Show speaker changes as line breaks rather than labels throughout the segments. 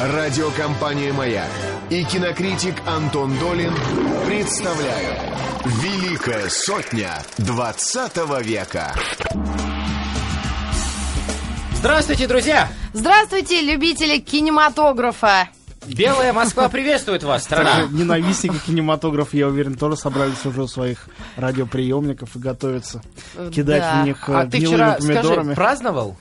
Радиокомпания «Маяк» и кинокритик Антон Долин представляют «Великая сотня 20 века».
Здравствуйте, друзья!
Здравствуйте, любители кинематографа!
Белая Москва приветствует вас, страна!
Ненавистники кинематографа, я уверен, тоже собрались уже у своих радиоприемников и готовятся кидать
Да.
в них э,
А ты
гнилыми
вчера,
помидорами.
скажи, праздновал?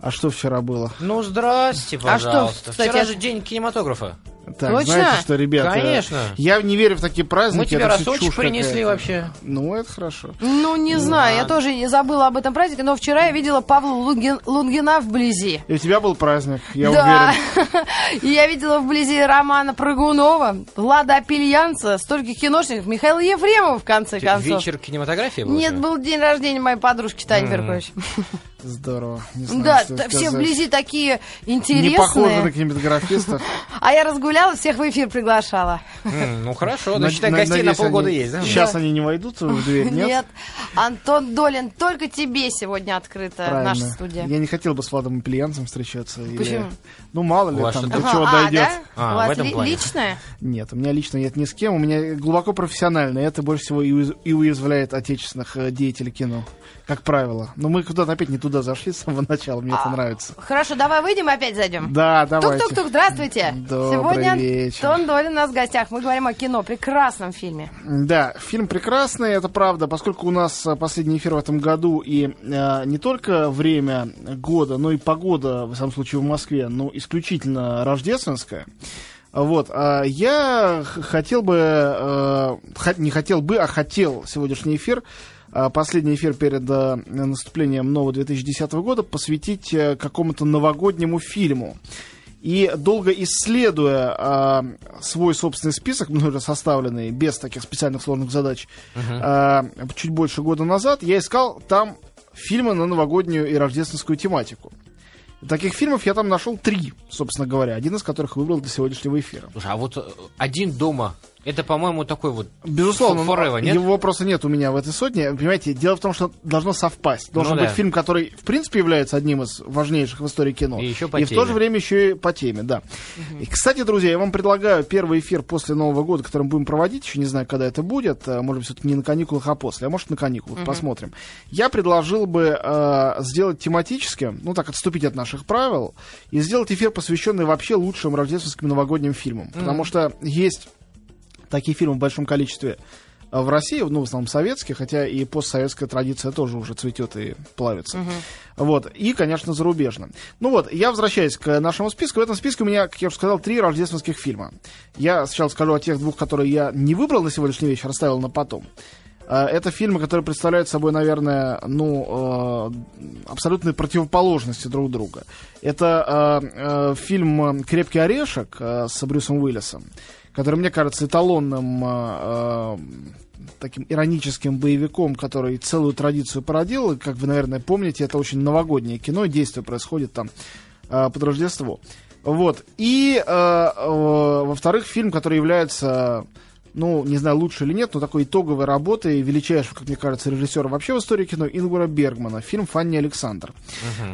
А что вчера было?
Ну, здрасте,
А что,
пожалуйста.
кстати,
Вчера
а-
же день кинематографа.
Так,
Точно?
знаете что, ребята?
Конечно.
Я не верю в такие праздники.
Мы тебе
это чушь
принесли
какая-то.
вообще.
Ну, это хорошо.
Ну, не знаю, я тоже не забыла об этом празднике, но вчера я видела Павла Лунгин- Лунгина вблизи.
И у тебя был праздник, я
да,
уверен.
и я видела вблизи Романа Прыгунова, Влада Апельянца, стольких киношников, Михаила Ефремова, в конце концов.
Вечер кинематографии был?
Нет, был день рождения моей подружки Тани. Беркович.
Здорово. Не знаю,
Да, все
сказать.
вблизи такие
Не похоже на
интересные.
кинематографистов.
А я разгуляла, всех в эфир приглашала.
Ну, хорошо,
Над-
да, считай, гостей на полгода
они-
есть, да?
Сейчас они не войдут в дверь, нет?
Антон Долин, только тебе сегодня открыта
Правильно.
наша студия.
Я не хотел бы с Владом Пельянцем встречаться. или-
Почему?
Ну, мало ли, там до
Ага,
чего
а,
дойдет.
да?
А,
У вас личное?
Нет, у меня лично нет ни с кем. У меня глубоко профессионально. и Это больше всего и, уяз- и уязвляет отечественных э, деятелей кино. Как правило. Но мы куда-то опять не туда зашли с самого начала. Мне
А.
это нравится.
Хорошо, давай выйдем и опять зайдем.
Да, давайте.
Тук-тук-тук, здравствуйте.
Добрый
Сегодня
вечер.
Антон Долин у нас в гостях. Мы говорим о кино, прекрасном фильме.
Да, фильм прекрасный, это правда, поскольку у нас э, последний эфир в этом году и э, не только время года, но и погода, в самом случае в Москве, ну, исключительно рождественская. Вот, а я хотел бы, э, не хотел бы, а хотел сегодняшний эфир, э, последний эфир перед э, наступлением нового 2010 года посвятить какому-то новогоднему фильму. И долго исследуя а, свой собственный список, мной уже составленный, без таких специальных сложных задач, а, чуть больше года назад, я искал там фильмы на новогоднюю и рождественскую тематику. Таких фильмов я там нашел три, собственно говоря, один из которых выбрал для сегодняшнего эфира.
Слушай, а вот э, один дома, это, по-моему, такой вот...
Безусловно,
Forever, нет?
его просто нет у меня в этой сотне. Понимаете, дело в том, что должно совпасть. Должен
Ну
быть
да.
фильм, который, в принципе, является одним из важнейших в истории кино.
И еще по
в
теме.
то же время еще и по теме, да. И, кстати, друзья, я вам предлагаю первый эфир после Нового года, который мы будем проводить, еще не знаю, когда это будет, э, может быть, все-таки не на каникулах, а после, а может, на каникулах, посмотрим. Я предложил бы э, сделать тематическим, ну так, отступить от наших правил, и сделать эфир, посвященный вообще лучшим рождественским новогодним фильмам. Потому что есть такие фильмы в большом количестве э, в России, ну, в основном советские, хотя и постсоветская традиция тоже уже цветет и плавится. Вот. И, конечно, зарубежно. Ну вот, я возвращаюсь к нашему списку. В этом списке у меня, как я уже сказал, три рождественских фильма. Я сначала скажу о тех двух, которые я не выбрал на сегодняшний вечер, оставил на потом. Э, Это фильмы, которые представляют собой, наверное, ну, э, абсолютные противоположности друг друга. Это фильм «Крепкий орешек» с Брюсом Уиллисом, который, мне кажется, эталонным э, таким ироническим боевиком, который целую традицию породил. Как вы, наверное, помните, это очень новогоднее кино, действие происходит там э, под Рождество. Вот. И, э, э, во-вторых, фильм, который является ну, не знаю, лучше или нет, но такой итоговой работой величайшего, как мне кажется, режиссера вообще в истории кино Ингвара Бергмана, фильм «Фанни Александр».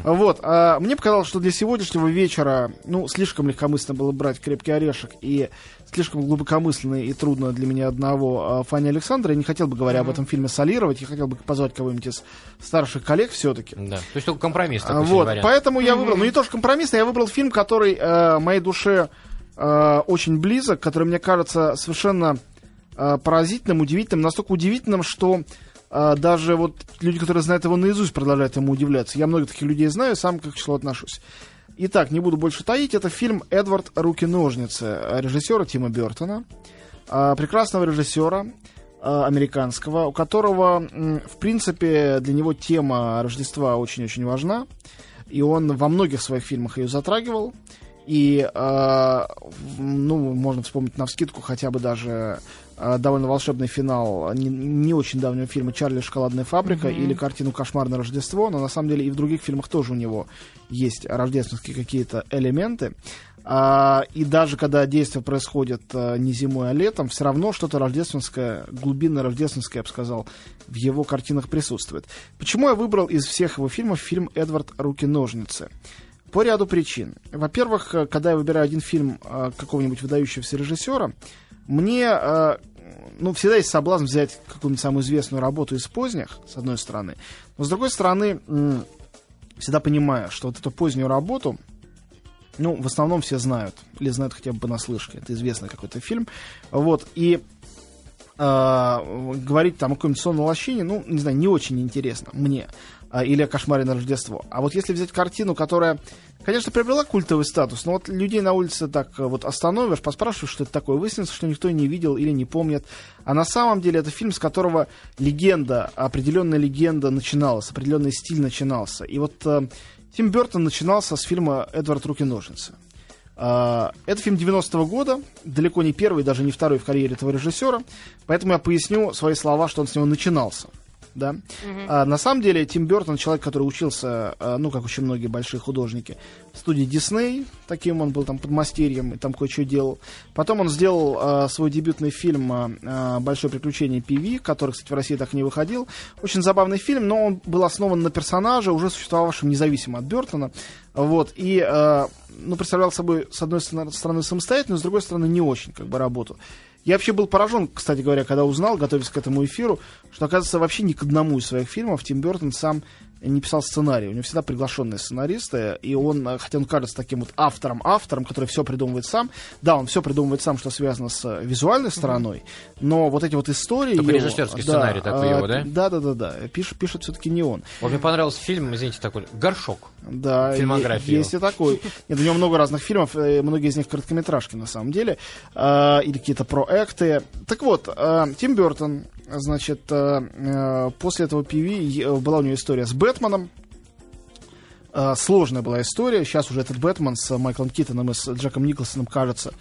Вот, а, мне показалось, что для сегодняшнего вечера, ну, слишком легкомысленно было брать «Крепкий орешек» и слишком глубокомысленно и трудно для меня одного а, Фанни Александра. Я не хотел бы, говоря об этом фильме, солировать, я хотел бы позвать кого-нибудь из старших коллег все-таки.
Да. То есть только компромисс
А,
такой
Вот,
вариант.
поэтому я выбрал, ну не то что компромиссно, я выбрал фильм, который э, моей душе э, очень близок, который мне кажется совершенно поразительным, удивительным, настолько удивительным, что э, даже вот люди, которые знают его наизусть, продолжают ему удивляться. Я много таких людей знаю, сам как к числу отношусь. Итак, не буду больше таить, это фильм «Эдвард. Руки-ножницы» э, режиссера Тима Бертона, э, прекрасного режиссера, э, американского, у которого, в принципе, для него тема Рождества очень-очень важна. И он во многих своих фильмах ее затрагивал. И, э, ну, можно вспомнить на вскидку хотя бы даже э, довольно волшебный финал не, не очень давнего фильма «Чарли шоколадная фабрика» или картину «Кошмарное Рождество», но на самом деле и в других фильмах тоже у него есть рождественские какие-то элементы. А, и даже когда действие происходит а, не зимой, а летом, все равно что-то рождественское, глубинно рождественское, я бы сказал, в его картинах присутствует. Почему я выбрал из всех его фильмов фильм «Эдвард. Руки-ножницы»? По ряду причин. Во-первых, э, когда я выбираю один фильм э, какого-нибудь выдающегося режиссера, мне э, ну, всегда есть соблазн взять какую-нибудь самую известную работу из поздних, с одной стороны. Но с другой стороны, м, всегда понимаю, что вот эту позднюю работу, ну, в основном все знают, или знают хотя бы понаслышке. Это известный какой-то фильм. Вот, и э, говорить там о какой-нибудь сонной лощине, ну, не знаю, не очень интересно мне. А, или о кошмаре на Рождество. А вот если взять картину, которая, конечно, приобрела культовый статус, но вот людей на улице так э, вот остановишь, поспрашиваешь, что это такое, выяснится, что никто не видел или не помнит. А на самом деле это фильм, с которого легенда, определенная легенда начиналась, определенный стиль начинался. И вот э, Тим Бертон начинался с фильма «Эдвард. Руки-ножницы». Uh, это фильм 90-го года, далеко не первый, даже не второй в карьере этого режиссера, поэтому я поясню свои слова, что он с него начинался да. Mm-hmm. А, на самом деле Тим Бертон человек, который учился, а, ну, как очень многие большие художники, в студии Дисней, таким он был там подмастерьем и там кое-что делал. Потом он сделал а, свой дебютный фильм а, «Большое приключение Пиви», который, кстати, в России так и не выходил. Очень забавный фильм, но он был основан на персонаже, уже существовавшем независимо от Бертона. Вот, и, э, ну, представлял собой, с одной стороны, самостоятельную, с другой стороны, не очень, как бы, работу. Я вообще был поражен, кстати говоря, когда узнал, готовясь к этому эфиру, что, оказывается, вообще ни к одному из своих фильмов Тим Бертон сам не писал сценарий. У него всегда приглашенные сценаристы, и он, э, хотя он кажется таким вот автором-автором, который все придумывает сам, да, он все придумывает сам, что связано с э, визуальной стороной, mm-hmm. но вот эти вот истории...
Только его, режиссерский да, сценарий такой его, да?
Да, да, да, да. Пишет, пишет все-таки не он.
Вот мне понравился фильм, извините, такой «Горшок».
Да, Фильмография есть и такой. Нет, у него много разных фильмов, э, многие из них короткометражки на самом деле, или какие-то проекты. Так вот, Тим Бертон Значит, э, э, после этого PV была у него история с Бэтменом. Э, сложная была история. Сейчас уже этот Бэтмен с Майклом Киттоном и с Джеком Николсоном кажется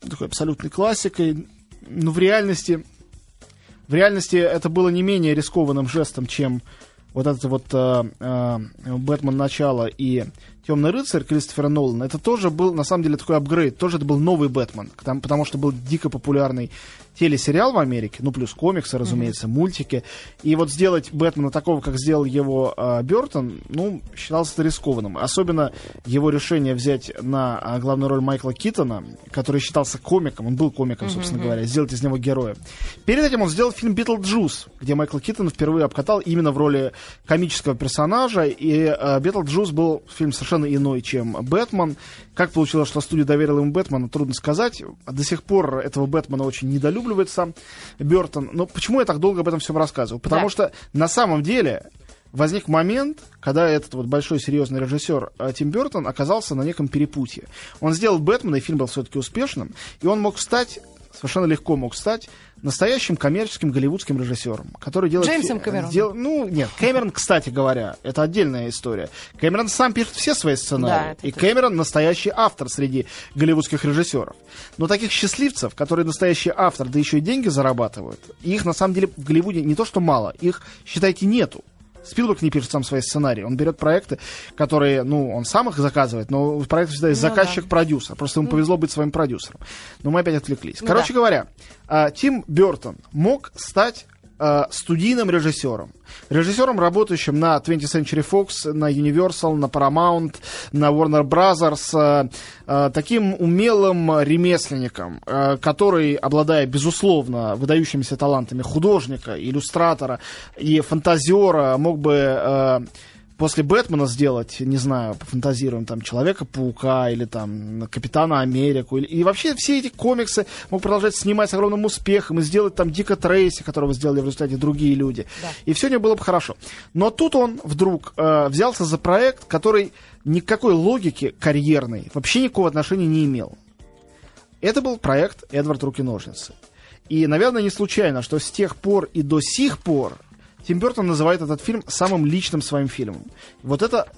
такой абсолютной классикой. Но в реальности, в реальности это было не менее рискованным жестом, чем вот этот вот э, э, Бэтмен начала и Темный рыцарь Кристофера Нолана, это тоже был, на самом деле, такой апгрейд. Тоже это был новый Бэтмен, потому что был дико популярный телесериал в Америке, ну, плюс комиксы, разумеется, mm-hmm. мультики. И вот сделать Бэтмена такого, как сделал его э, Бертон, ну, считался это рискованным. Особенно его решение взять на э, главную роль Майкла Китона, который считался комиком, он был комиком, mm-hmm. собственно говоря, сделать из него героя. Перед этим он сделал фильм «Битлджус», где Майкл Китон впервые обкатал именно в роли комического персонажа, и э, «Битлджус» был фильм совершенно иной, чем «Бэтмен». Как получилось, что студия доверила ему Бэтмена, трудно сказать. До сих пор этого Бэтмена очень недолюбливает сам Бертон. Но почему я так долго об этом всем рассказываю? Потому да. что на самом деле возник момент, когда этот вот большой серьезный режиссер э, Тим Бертон оказался на неком перепутье. Он сделал Бэтмена, и фильм был все-таки успешным, и он мог стать совершенно легко мог стать настоящим коммерческим голливудским режиссером, который делает...
Джеймсом Кэмероном.
Дел, ну, нет, Кэмерон, кстати говоря, это отдельная история. Кэмерон сам пишет все свои сценарии. Да, и. Кэмерон настоящий автор среди голливудских режиссеров. Но таких счастливцев, которые настоящий автор, да еще и деньги зарабатывают, их на самом деле в Голливуде не то что мало, их, считайте, нету. Спилберг не пишет сам свои сценарии. Он берет проекты, которые, ну, он сам их заказывает, но в проекте всегда есть ну, заказчик-продюсер. Да. Просто ему повезло быть своим продюсером. Но мы опять отвлеклись. Ну, Короче да. говоря, а, Тим Бертон мог стать э, студийным режиссером. Режиссером, работающим на 20th Century Fox, на Universal, на Paramount, на Warner Brothers, э, э, таким умелым ремесленником, э, который, обладая, безусловно, выдающимися талантами художника, иллюстратора и фантазера, мог бы э, после Бэтмена сделать, не знаю, пофантазируем, там, Человека-паука или там Капитана Америку. Или, и вообще все эти комиксы мог продолжать снимать с огромным успехом и сделать там Дика Трейси, которого сделали в результате другие люди. Да. И все у него было бы хорошо. Но тут он вдруг э, взялся за проект, который никакой логики карьерной вообще никакого отношения не имел. Это был проект «Эдвард Руки-ножницы». И, наверное, не случайно, что с тех пор и до сих пор Тим Бертон называет этот фильм самым личным своим фильмом. Вот это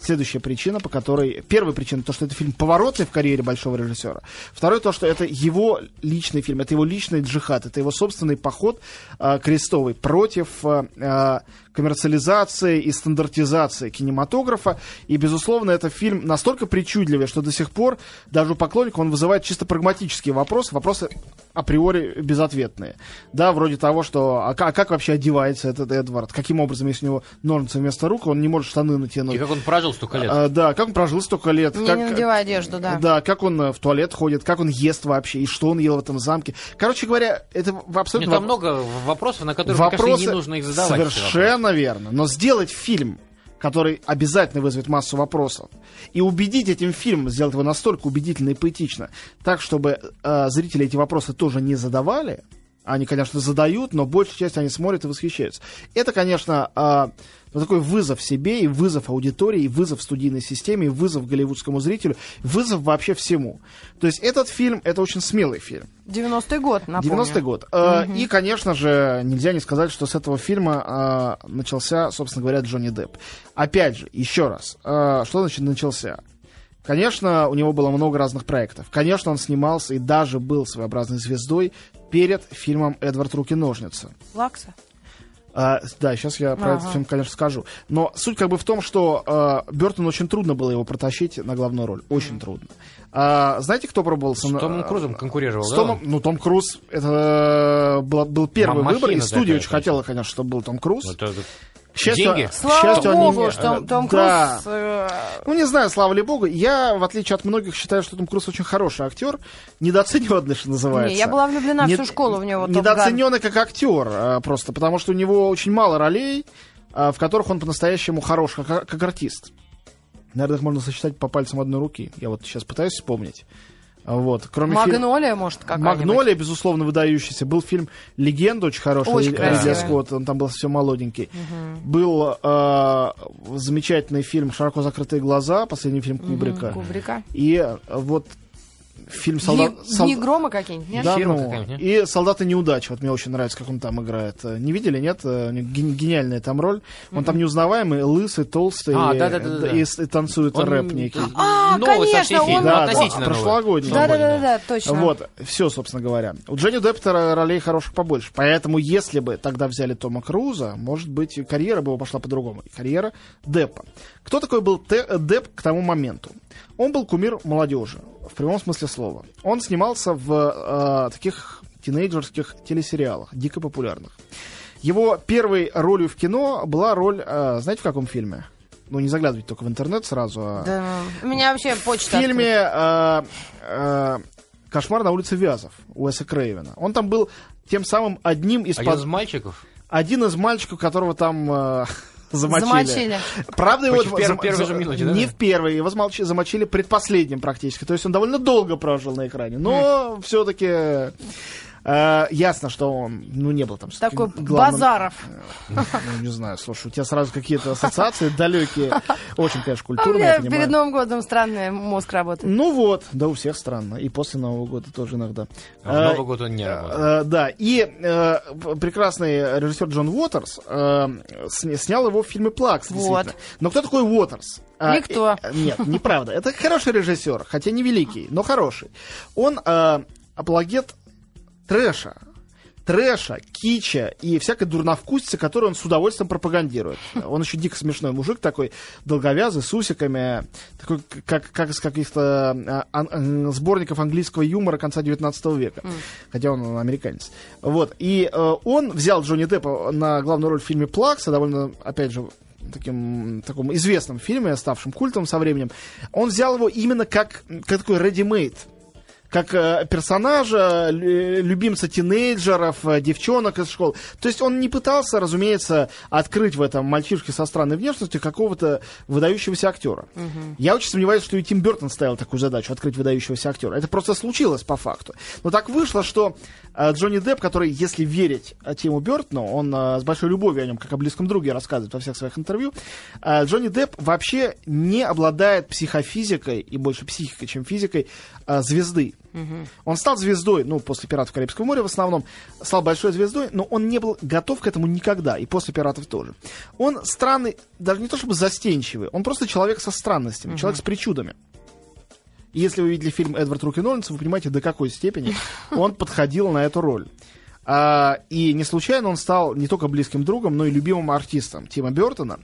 следующая причина, по которой... Первая причина, то, что это фильм поворотный в карьере большого режиссера. Второе, то, что это его личный фильм, это его личный джихад, это его собственный поход э, крестовый против э, коммерциализации и стандартизации кинематографа. И, безусловно, это фильм настолько причудливый, что до сих пор даже у поклонников он вызывает чисто прагматические вопросы, вопросы априори безответные. Да, вроде того, что а как, а как вообще одевается этот Эдвард? Каким образом, если у него ножницы вместо рук, он не может штаны натянуть?
И как он прожил столько лет?
А, да, как он прожил столько лет.
Не
как,
надевай одежду, да.
Да, как он э, в туалет ходит, как он ест вообще, и что он ел в этом замке. Короче говоря, это в- абсолютно...
Нет, там
воп-
много вопросов, на которые, мне кажется, не нужно их задавать. вопросы.
Совершенно верно. Но сделать фильм, который обязательно вызовет массу вопросов, и убедить этим фильмом, сделать его настолько убедительно и поэтично, так, чтобы э, зрители эти вопросы тоже не задавали, они, конечно, задают, но большая часть они смотрят и восхищаются. Это, конечно, э, ну, такой вызов себе, и вызов аудитории, и вызов студийной системе, и вызов голливудскому зрителю, вызов вообще всему. То есть этот фильм, это очень смелый фильм.
90-й год, напомню.
90-й год. Э, И, конечно же, нельзя не сказать, что с этого фильма э, начался, собственно говоря, Джонни Депп. Опять же, еще раз, э, что значит начался? Конечно, у него было много разных проектов. Конечно, он снимался и даже был своеобразной звездой перед фильмом «Эдвард. Руки-ножницы».
Лакса.
А, да, сейчас я про
Ага.
этот фильм, конечно, скажу. Но суть как бы в том, что э, Бертону очень трудно было его протащить на главную роль. Очень трудно. А, знаете, кто пробовал?
С Томом Крузом конкурировал,
С
да?
Томом, ну, Том Круз, это был, был первый
Махина
выбор, и студия очень хотела, конечно, чтобы был Том Круз.
Вот это-
счастью,
Деньги?
Слава
счастью, они
богу,
не-
что Том
Да.
Круз... э,
Ну, не знаю, слава ли богу. Я, в отличие от многих, считаю, что Том Круз очень хороший актер. Недооцененный, что называется.
Не, я была влюблена всю
Не-
школу в него.
Недооцененный как актер, а, просто потому что у него очень мало ролей, а, в которых он по-настоящему хорош, как, как артист. Наверное, их можно сосчитать по пальцам одной руки. Я вот сейчас пытаюсь вспомнить. Вот. Кроме
Магнолия, может, какая-нибудь.
Магнолия, безусловно, выдающийся. Был фильм Легенда очень хороший.
Очень красивый.
Ридли Скотт, он там был все молоденький. Был э, замечательный фильм «Широко закрытые глаза», последний фильм Кубрика.
Кубрика.
И э, вот фильм «Солдат...»
Дни,
«Сол-
Дни грома какие-нибудь, нет?
Да,
Фирма
ну, и «Солдаты неудачи». Вот мне очень нравится, как он там играет. Э, Не видели, нет? Э, у него ген- Гениальная там роль. Он там неузнаваемый, лысый, толстый.
А,
и,
да-да-да-да.
и, с- и танцует
Он-
рэп некий.
А,
Новый
конечно, он-
Да,
относительно
да, прошлогодний.
Да, да, да,
Свободный,
да, точно.
Вот, все, собственно говоря. У Джонни Деппа ролей хороших побольше. Поэтому, если бы тогда взяли Тома Круза, может быть, и карьера бы его пошла по-другому. И Карьера Деппа. Кто такой был э, Депп к тому моменту? Он был кумир молодежи, в прямом смысле слова. Он снимался в э, таких тинейджерских телесериалах, дико популярных. Его первой ролью в кино была роль, э, знаете, в каком фильме? Ну, не заглядывайте только в интернет сразу, а
Да, у меня вообще
в
почта
фильме э, э, «Кошмар на улице Вязов» Уэса Крейвена. Он там был тем самым одним из,
Один
под-
из мальчиков?
один из мальчиков, которого там э, замочили.
Замочили.
Правда, его
в пер-
зам-
первой же минуте, да?
не в первой, его замолчи- замочили предпоследним практически. То есть он довольно долго прожил на экране. Но все-таки ясно, что он ну, не был там
Такой
главным-
Базаров.
Ну, не знаю, слушай, у тебя сразу какие-то ассоциации далекие. Очень, конечно,
А у
культурные, понимаю.
перед Новым годом странный мозг работает.
Ну вот, да у всех странно. И после Нового года тоже иногда.
А в
Э,
Новый год он не работал.
э, Да, и э, прекрасный режиссер Джон Уотерс э, сня- снял его в фильме «Плакс».
Вот.
действительно. Но кто такой Уотерс? А,
Никто.
э, Нет, неправда. Это хороший режиссер, хотя не великий, но хороший. Он э, апологет трэша. Трэша, кича и всякой дурновкусицы, которую он с удовольствием пропагандирует. Он еще дико смешной мужик такой, долговязый, с усиками, такой, как, как из каких-то а, ан- сборников английского юмора конца 19 века. Хотя он американец. Вот. И э, он взял Джонни Деппа на главную роль в фильме «Плакса», довольно, опять же, таким таком известном фильме, ставшем культом со временем. Он взял его именно как, как такой ready-made как э, персонажа, лю- любимца тинейджеров, э, девчонок из школ. То есть он не пытался, разумеется, открыть в этом мальчишке со странной внешностью какого-то выдающегося актера. Я очень сомневаюсь, что и Тим Бертон ставил такую задачу, открыть выдающегося актера. Это просто случилось по факту. Но так вышло, что э, Джонни Депп, который, если верить Тиму Бертону, он с большой любовью о нем, как о близком друге, рассказывает во всех своих интервью, Джонни Депп вообще не обладает психофизикой, и больше психикой, чем физикой, э, Он стал звездой, ну, после «Пиратов Карибского моря» в основном, стал большой звездой, но он не был готов к этому никогда, и после «Пиратов» тоже. Он странный, даже не то чтобы застенчивый, он просто человек со странностями, человек с причудами. И если вы видели фильм «Эдвард Руки Ноллинс», вы понимаете, до какой степени он подходил на эту роль. А, и не случайно он стал не только близким другом, но и любимым артистом Тима Бертона,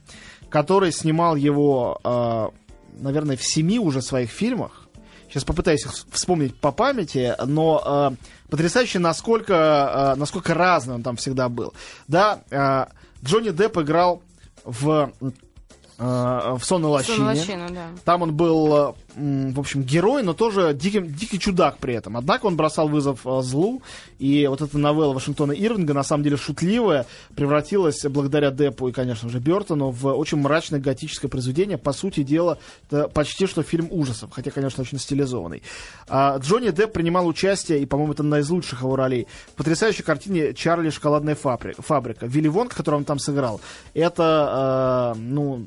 который снимал его, а, наверное, в семи уже своих фильмах. Сейчас попытаюсь их вспомнить по памяти, но а, потрясающе, насколько, а, насколько разный он там всегда был. Да, а, Джонни Депп играл в э, в «Сонной лощине».
Сонная лощина, да.
Там он был, э, в общем, герой, но тоже дикий, дикий чудак при этом. Однако он бросал вызов э, злу, и вот эта новелла Вашингтона Ирвинга, на самом деле шутливая, превратилась благодаря Деппу и, конечно же, Бертону в очень мрачное готическое произведение. По сути дела, это почти что фильм ужасов, хотя, конечно, очень стилизованный. А Джонни Депп принимал участие, и, по-моему, это одна из лучших его ролей, в потрясающей картине «Чарли. Шоколадная фабрика». Вилли Вонг, который он там сыграл, это, э, ну,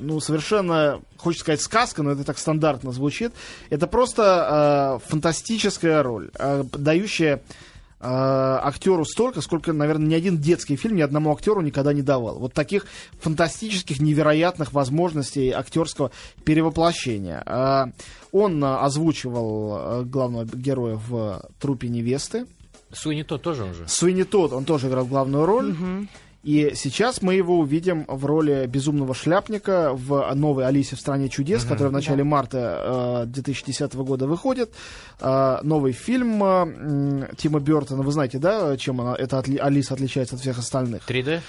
ну, совершенно, хочется сказать, сказка, но это так стандартно звучит. Это просто э, фантастическая роль, э, дающая э, актеру столько, сколько, наверное, ни один детский фильм ни одному актеру никогда не давал. Вот таких фантастических, невероятных возможностей актерского перевоплощения. Э, он э, озвучивал главного героя в «Трупе невесты».
Суини тот тоже он же.
Суини Тодд, он тоже играл главную роль. И сейчас мы его увидим в роли безумного шляпника в новой Алисе в стране чудес, которая в начале марта э, 2010 года выходит. Э, новый фильм э, Тима Бертона. Вы знаете, да, чем она, эта отли- Алиса отличается от всех остальных?
3D?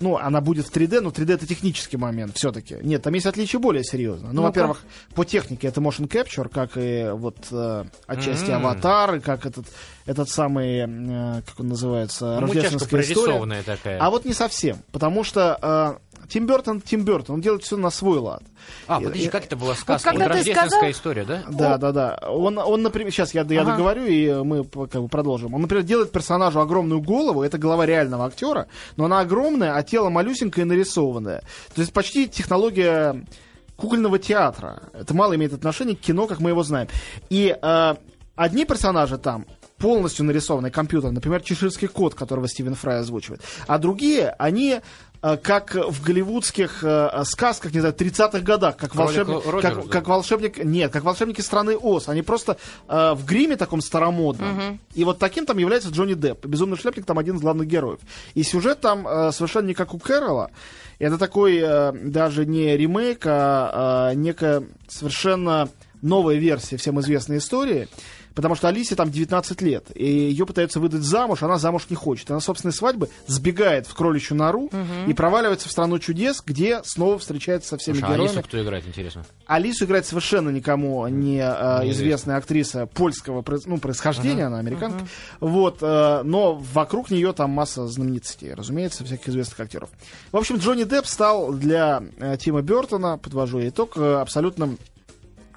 Ну, она будет в 3D, но 3D это технический момент все-таки. Нет, там есть отличие более серьезно. Ну,
Ну-ка.
во-первых, по технике это motion capture, как и вот э, отчасти
М.
аватар, и как этот, этот самый, э, как он называется,
Ну,
рождественская история.
такая.
А вот не совсем, потому что э, Тим Бертон, Тим Бертон, он делает все на свой лад.
А, подожди, как это была сказка?
когда
Вот
ты
рождественская
сказал-
история, да?
Да, да, да. Он, он например, сейчас я, я
Ага.
договорю, и мы как бы продолжим. Он, например, делает персонажу огромную голову, это голова реального актера, но она огромная, а тело малюсенькое и нарисованное. То есть почти технология кукольного театра. Это мало имеет отношение к кино, как мы его знаем. И э, одни персонажи там полностью нарисованный компьютер, например, чеширский кот, которого Стивен Фрай озвучивает. А другие, они э, как в голливудских э, сказках, не знаю, 30-х годах, как
Кролик
волшебник, как,
да?
как волшебник, нет, как волшебники страны Оз. Они просто э, в гриме таком старомодном. И вот таким там является Джонни Депп. Безумный шляпник там один из главных героев. И сюжет там э, совершенно не как у Кэрола. Это такой э, даже не ремейк, а э, некая совершенно новая версия всем известной истории. Потому что Алисе там 19 лет, и ее пытаются выдать замуж, она замуж не хочет. Она на собственной свадьбы сбегает в кроличью нору и проваливается в страну чудес, где снова встречается со всеми
Слушай, а
героями.
Алису кто играет, интересно?
Алису играет совершенно никому не э, известная актриса польского ну, происхождения, она американка. Вот, э, но вокруг нее там масса знаменитостей, разумеется, всяких известных актеров. В общем, Джонни Депп стал для э, Тима Бертона, подвожу итог, э, абсолютным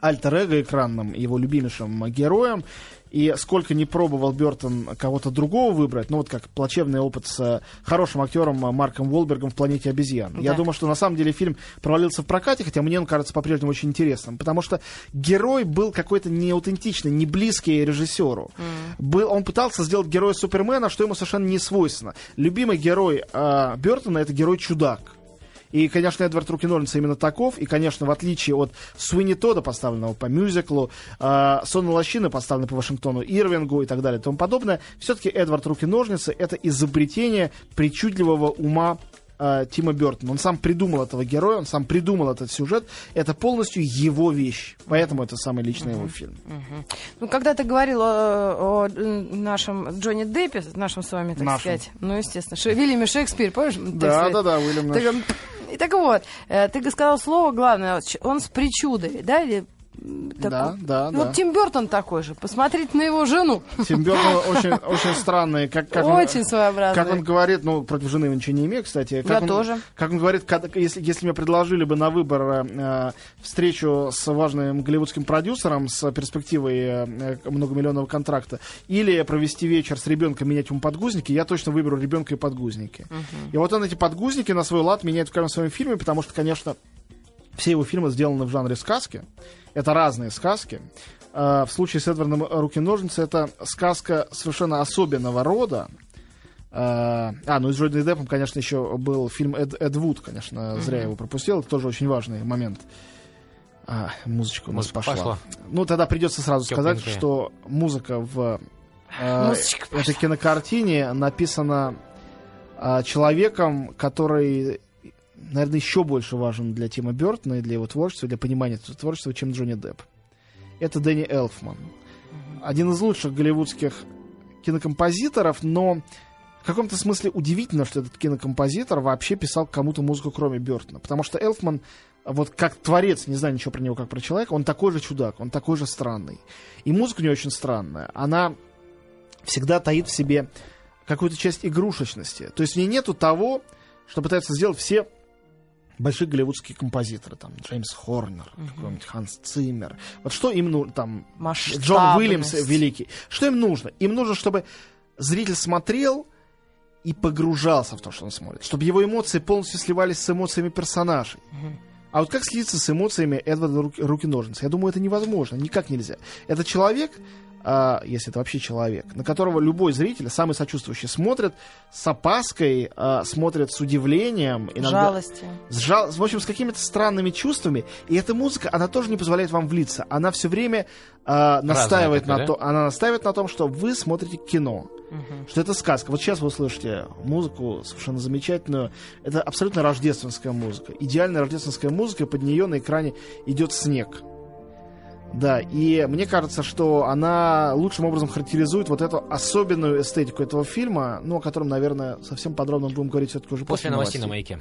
альтер-эго экранным, его любимейшим героем. И сколько не пробовал Бертон кого-то другого выбрать, ну вот как плачевный опыт с хорошим актером Марком Уолбергом в «Планете обезьян». Я
Да.
думаю, что на самом деле фильм провалился в прокате, хотя мне он кажется по-прежнему очень интересным, потому что герой был какой-то неаутентичный, не близкий режиссеру. Был, он пытался сделать героя Супермена, что ему совершенно не свойственно. Любимый герой э, Бертона это герой-чудак. И, конечно, Эдвард Руки Ноллинса именно таков. И, конечно, в отличие от Суини Тода, поставленного по мюзиклу, э, Сонна Лощины, поставленной по Вашингтону Ирвингу и так далее и тому подобное, все-таки Эдвард Руки Ножницы — это изобретение причудливого ума э, Тима Бертона. Он сам придумал этого героя, он сам придумал этот сюжет. Это полностью его вещь. Поэтому это самый личный его фильм.
Ну, когда ты говорил о, о, нашем Джонни Деппе, нашем с вами, так
Нашем.
сказать, ну, естественно, Ше- Вильяме Шекспир, помнишь?
Да, да, да, Уильям наш.
И так вот, э, ты сказал слово главное, он с причудой, да? Или, м,
Да,
такой-
да,
Ну,
да.
Тим Бертон такой же. Посмотрите на его жену.
Тим Бертон очень, очень странный. Как, как он-
Очень своеобразный.
Как он говорит, ну, против жены его ничего не имею, кстати. Как
Я
он,
тоже.
Как он говорит, когда- если, если мне предложили бы на выбор э, встречу с важным голливудским продюсером с перспективой э, многомиллионного контракта, или провести вечер с ребенком, менять ему подгузники, я точно выберу ребенка и подгузники. И вот он эти подгузники на свой лад меняет в каждом своем фильме, потому что, конечно, все его фильмы сделаны в жанре сказки. Это разные сказки. Э, В случае с Эдвардом Руки-ножницы это сказка совершенно особенного рода. Э, А, ну и с Джонни Деппом, конечно, еще был фильм Эд, Эд Вуд, конечно, зря я его пропустил. Это тоже очень важный момент. А, музычка у нас
Музыка
пошла.
пошла.
Ну, тогда придется сразу сказать,
Тепленькая.
что музыка в э, этой кинокартине написано э, человеком, который, наверное, еще больше важен для Тима Бертона и для его творчества, для понимания этого творчества, чем Джонни Депп. Это Дэнни Элфман. Один из лучших голливудских кинокомпозиторов, но в каком-то смысле удивительно, что этот кинокомпозитор вообще писал кому-то музыку, кроме Бертона. Потому что Элфман, вот как творец, не знаю ничего про него, как про человека, он такой же чудак, он такой же странный. И музыка у него очень странная. Она всегда таит в себе какую-то часть игрушечности. То есть в ней нету того, что пытаются сделать все большие голливудские композиторы, там Джеймс Хорнер, какой-нибудь Ханс Циммер. Вот что им нужно, там Джон. Уильямс великий. Что им нужно? Им нужно, чтобы зритель смотрел и погружался в то, что он смотрит. Чтобы его эмоции полностью сливались с эмоциями персонажей. А вот как слиться с эмоциями Эдварда Руки- Руки-ножницы? Я думаю, это невозможно, никак нельзя. Это человек, а, если это вообще человек, на которого любой зритель, самый сочувствующий, смотрит с опаской, а, смотрит с удивлением, иногда
Жалости.
с жал- в общем, с какими-то странными чувствами. И эта музыка, она тоже не позволяет вам влиться. Она все время а, настаивает на то, она настаивает на том, что вы смотрите кино. Что это сказка. Вот сейчас вы услышите музыку совершенно замечательную. Это абсолютно рождественская музыка. Идеальная рождественская музыка, под нее на экране идет снег. Да, и мне кажется, что она лучшим образом характеризует вот эту особенную эстетику этого фильма, ну, о котором, наверное, совсем подробно будем говорить все-таки уже
После
после,
новостей на маяке.